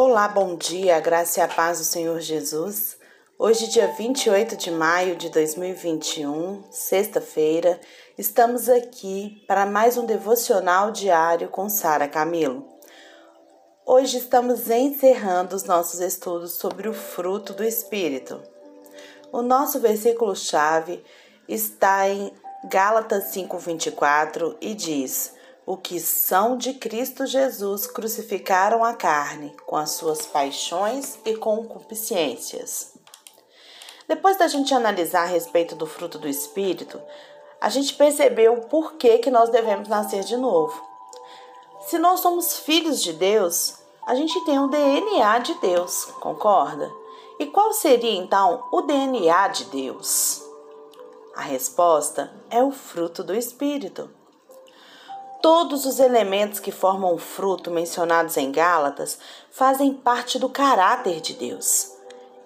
Olá, bom dia, graça e a paz do Senhor Jesus. Hoje, dia 28 de maio de 2021, sexta-feira, estamos aqui para mais um devocional diário com Sara Camilo. Hoje estamos encerrando os nossos estudos sobre o fruto do Espírito. O nosso versículo-chave está em Gálatas 5,24 e diz: o que são de Cristo Jesus crucificaram a carne com as suas paixões e concupiscências. Depois da gente analisar a respeito do fruto do Espírito, a gente percebeu por que, que nós devemos nascer de novo. Se nós somos filhos de Deus, a gente tem o DNA de Deus, concorda? E qual seria então o DNA de Deus? A resposta é o fruto do Espírito. Todos os elementos que formam o fruto mencionados em Gálatas fazem parte do caráter de Deus.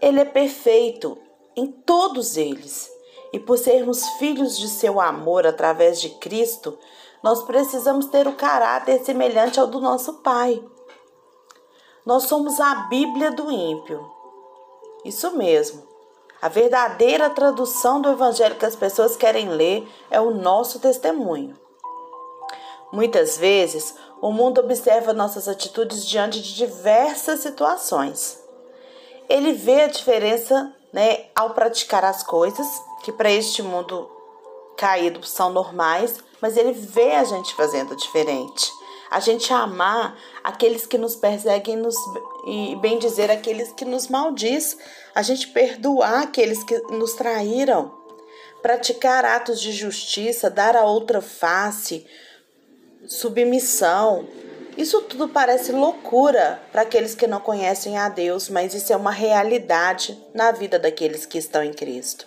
Ele é perfeito em todos eles. E por sermos filhos de seu amor através de Cristo, nós precisamos ter o caráter semelhante ao do nosso Pai. Nós somos a Bíblia do ímpio. Isso mesmo. A verdadeira tradução do Evangelho que as pessoas querem ler é o nosso testemunho. Muitas vezes, o mundo observa nossas atitudes diante de diversas situações. Ele vê a diferença né, ao praticar as coisas, que para este mundo caído são normais, mas ele vê a gente fazendo diferente. A gente amar aqueles que nos perseguem nos, e bem dizer aqueles que nos maldiz. A gente perdoar aqueles que nos traíram. Praticar atos de justiça, dar a outra face, submissão. Isso tudo parece loucura para aqueles que não conhecem a Deus, mas isso é uma realidade na vida daqueles que estão em Cristo.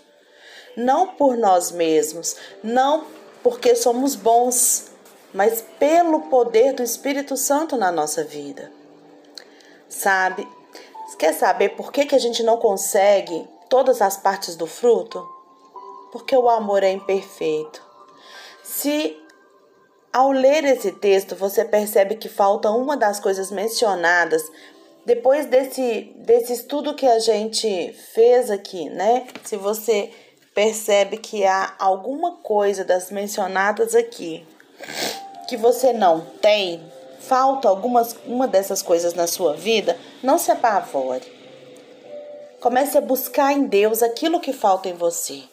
Não por nós mesmos, não porque somos bons, mas pelo poder do Espírito Santo na nossa vida. Sabe? Quer saber por que, que a gente não consegue todas as partes do fruto? Porque o amor é imperfeito. Se ao ler esse texto, você percebe que falta uma das coisas mencionadas depois desse, desse estudo que a gente fez aqui, né? Se você percebe que há alguma coisa das mencionadas aqui que você não tem, falta algumas uma dessas coisas na sua vida, não se apavore. Comece a buscar em Deus aquilo que falta em você.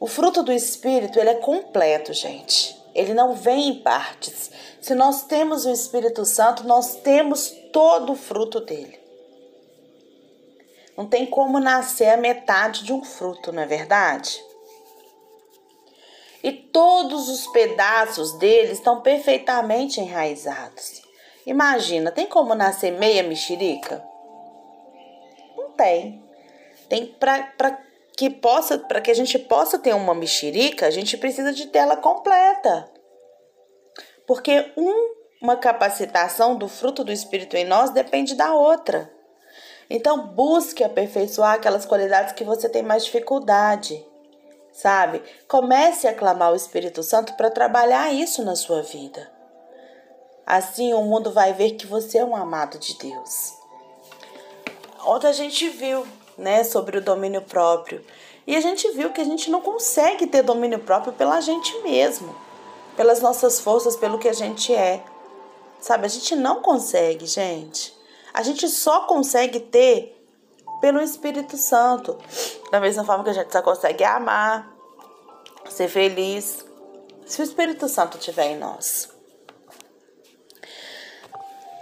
O fruto do espírito, ele é completo, gente. Ele não vem em partes. Se nós temos o Espírito Santo, nós temos todo o fruto dele. Não tem como nascer a metade de um fruto, não é verdade? E todos os pedaços dele estão perfeitamente enraizados. Imagina, tem como nascer meia mexerica? Não tem. Tem para que possa, para que a gente possa ter uma mexerica, a gente precisa de tela completa. Porque um, uma capacitação do fruto do Espírito em nós depende da outra. Então, busque aperfeiçoar aquelas qualidades que você tem mais dificuldade, sabe? Comece a clamar o Espírito Santo para trabalhar isso na sua vida. Assim, o mundo vai ver que você é um amado de Deus. Ontem a gente viu né, sobre o domínio próprio. E a gente viu que a gente não consegue ter domínio próprio pela gente mesmo, pelas nossas forças, pelo que a gente é. Sabe, a gente não consegue, gente. A gente só consegue ter pelo Espírito Santo. Da mesma forma que a gente só consegue amar, ser feliz, se o Espírito Santo estiver em nós.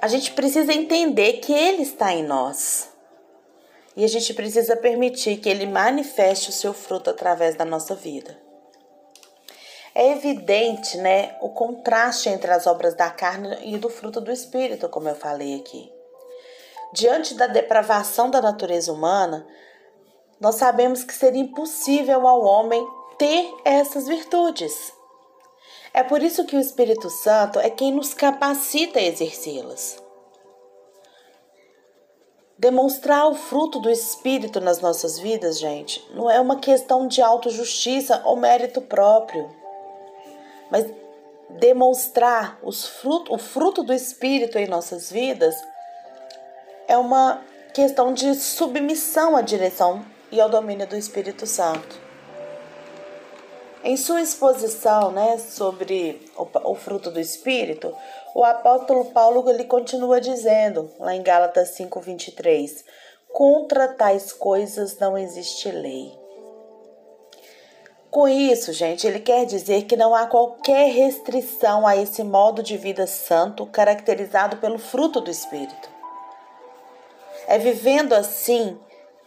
A gente precisa entender que Ele está em nós. E a gente precisa permitir que ele manifeste o seu fruto através da nossa vida. É evidente, né, o contraste entre as obras da carne e do fruto do espírito, como eu falei aqui. Diante da depravação da natureza humana, nós sabemos que seria impossível ao homem ter essas virtudes. É por isso que o Espírito Santo é quem nos capacita a exercê-las. Demonstrar o fruto do Espírito nas nossas vidas, gente, não é uma questão de autojustiça ou mérito próprio, mas demonstrar os fruto, o fruto do Espírito em nossas vidas é uma questão de submissão à direção e ao domínio do Espírito Santo. Em sua exposição né, sobre o, o, fruto do Espírito, o apóstolo Paulo ele continua dizendo, lá em Gálatas 5,23, contra tais coisas não existe lei. Com isso, gente, ele quer dizer que não há qualquer restrição a esse modo de vida santo caracterizado pelo fruto do Espírito. É vivendo assim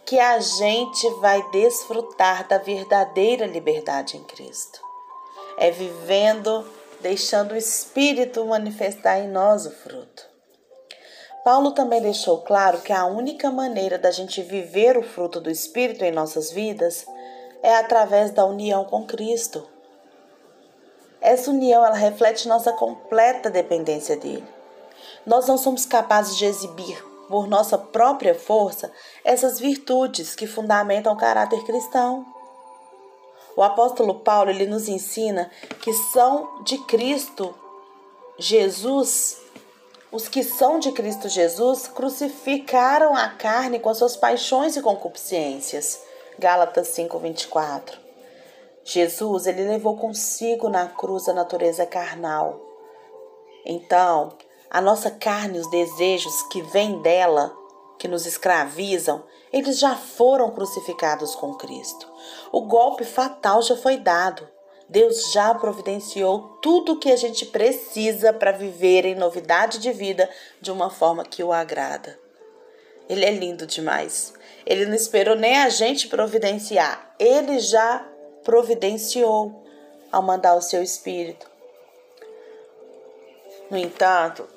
que a gente vai desfrutar da verdadeira liberdade em Cristo. É vivendo, deixando o Espírito manifestar em nós o fruto. Paulo também deixou claro que a única maneira da gente viver o fruto do Espírito em nossas vidas é através da união com Cristo. Essa união ela reflete nossa completa dependência dele. Nós não somos capazes de exibir por nossa própria força essas virtudes que fundamentam o caráter cristão. O apóstolo Paulo ele nos ensina que são de Cristo Jesus, os que são de Cristo Jesus crucificaram a carne com suas paixões e concupiscências. Gálatas 5:24. Jesus, ele levou consigo na cruz a natureza carnal. Então, a nossa carne, os desejos que vêm dela, que nos escravizam, eles já foram crucificados com Cristo. O golpe fatal já foi dado. Deus já providenciou tudo o que a gente precisa para viver em novidade de vida de uma forma que o agrada. Ele é lindo demais. Ele não esperou nem a gente providenciar. Ele já providenciou ao mandar o seu espírito. No entanto,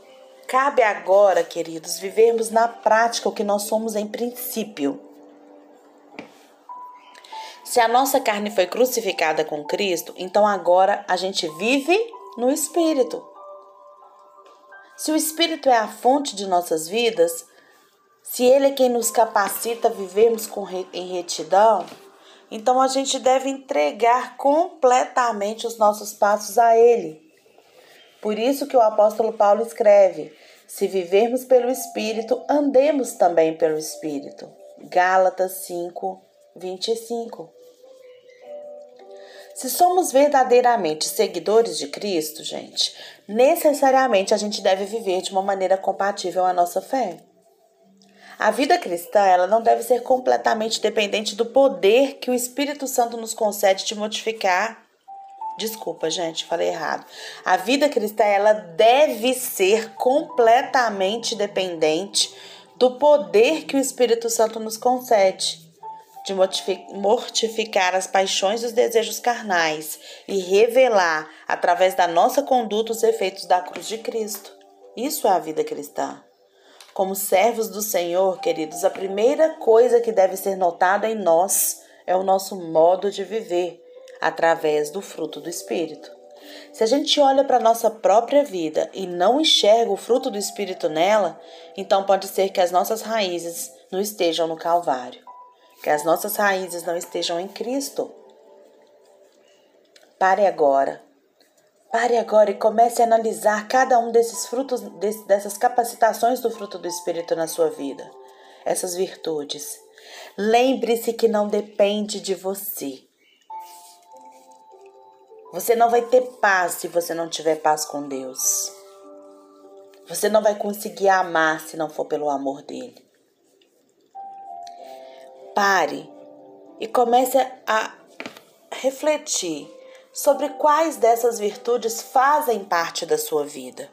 Cabe agora, queridos, vivermos na prática o que nós somos em princípio. Se a nossa carne foi crucificada com Cristo, então agora a gente vive no Espírito. Se o Espírito é a fonte de nossas vidas, se Ele é quem nos capacita a vivermos com em retidão, então a gente deve entregar completamente os nossos passos a Ele. Por isso que o apóstolo Paulo escreve: se vivermos pelo Espírito, andemos também pelo Espírito. Gálatas 5, 25. Se somos verdadeiramente seguidores de Cristo, gente, necessariamente a gente deve viver de uma maneira compatível à nossa fé. A vida cristã ela não deve ser completamente dependente do poder que o Espírito Santo nos concede de modificar Desculpa, gente, falei errado. A vida cristã ela deve ser completamente dependente do poder que o Espírito Santo nos concede de mortificar as paixões e os desejos carnais e revelar através da nossa conduta os efeitos da cruz de Cristo. Isso é a vida cristã. Como servos do Senhor, queridos, a primeira coisa que deve ser notada em nós é o nosso modo de viver através do fruto do Espírito. Se a gente olha para a nossa própria vida e não enxerga o fruto do Espírito nela, então pode ser que as nossas raízes não estejam no Calvário, que as nossas raízes não estejam em Cristo. Pare agora. Pare agora e comece a analisar cada um desses frutos, dessas capacitações do fruto do Espírito na sua vida, essas virtudes. Lembre-se que não depende de você, você não vai ter paz se você não tiver paz com Deus. Você não vai conseguir amar se não for pelo amor dele. Pare e comece a refletir sobre quais dessas virtudes fazem parte da sua vida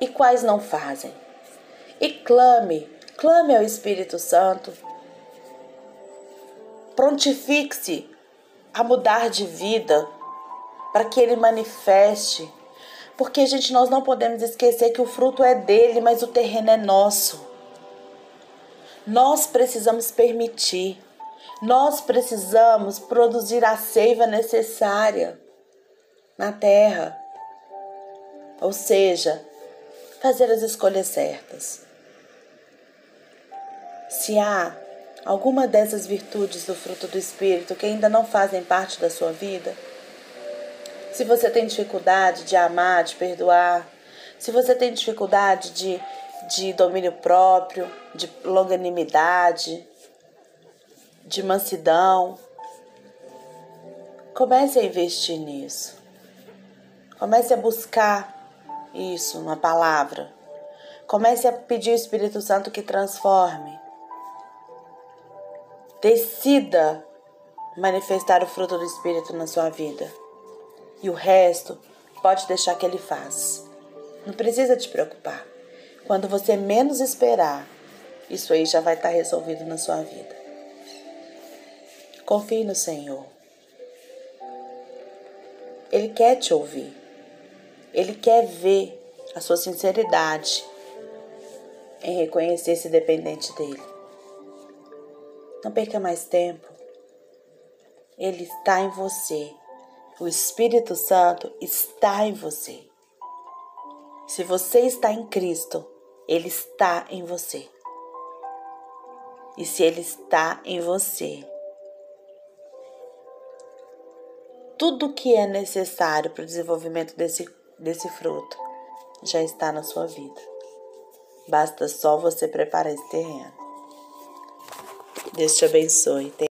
e quais não fazem. E clame, clame ao Espírito Santo. Prontifique-se a mudar de vida, para que ele manifeste. Porque, gente, nós não podemos esquecer que o fruto é dele, mas o terreno é nosso. Nós precisamos permitir, nós precisamos produzir a seiva necessária na terra. Ou seja, fazer as escolhas certas. Se há alguma dessas virtudes do fruto do Espírito que ainda não fazem parte da sua vida? Se você tem dificuldade de amar, de perdoar, se você tem dificuldade de de domínio próprio, de longanimidade, de mansidão. Comece a investir nisso. Comece a buscar isso na palavra. Comece a pedir ao Espírito Santo que transforme. Decida manifestar o fruto do Espírito na sua vida. E o resto pode deixar que ele faz. Não precisa te preocupar. Quando você menos esperar, isso aí já vai estar resolvido na sua vida. Confie no Senhor. Ele quer te ouvir. Ele quer ver a sua sinceridade em reconhecer-se dependente dele. Não perca mais tempo. Ele está em você. O Espírito Santo está em você. Se você está em Cristo, Ele está em você. E se Ele está em você, tudo que é necessário para o desenvolvimento desse, desse fruto já está na sua vida. Basta só você preparar esse terreno. Deus te abençoe.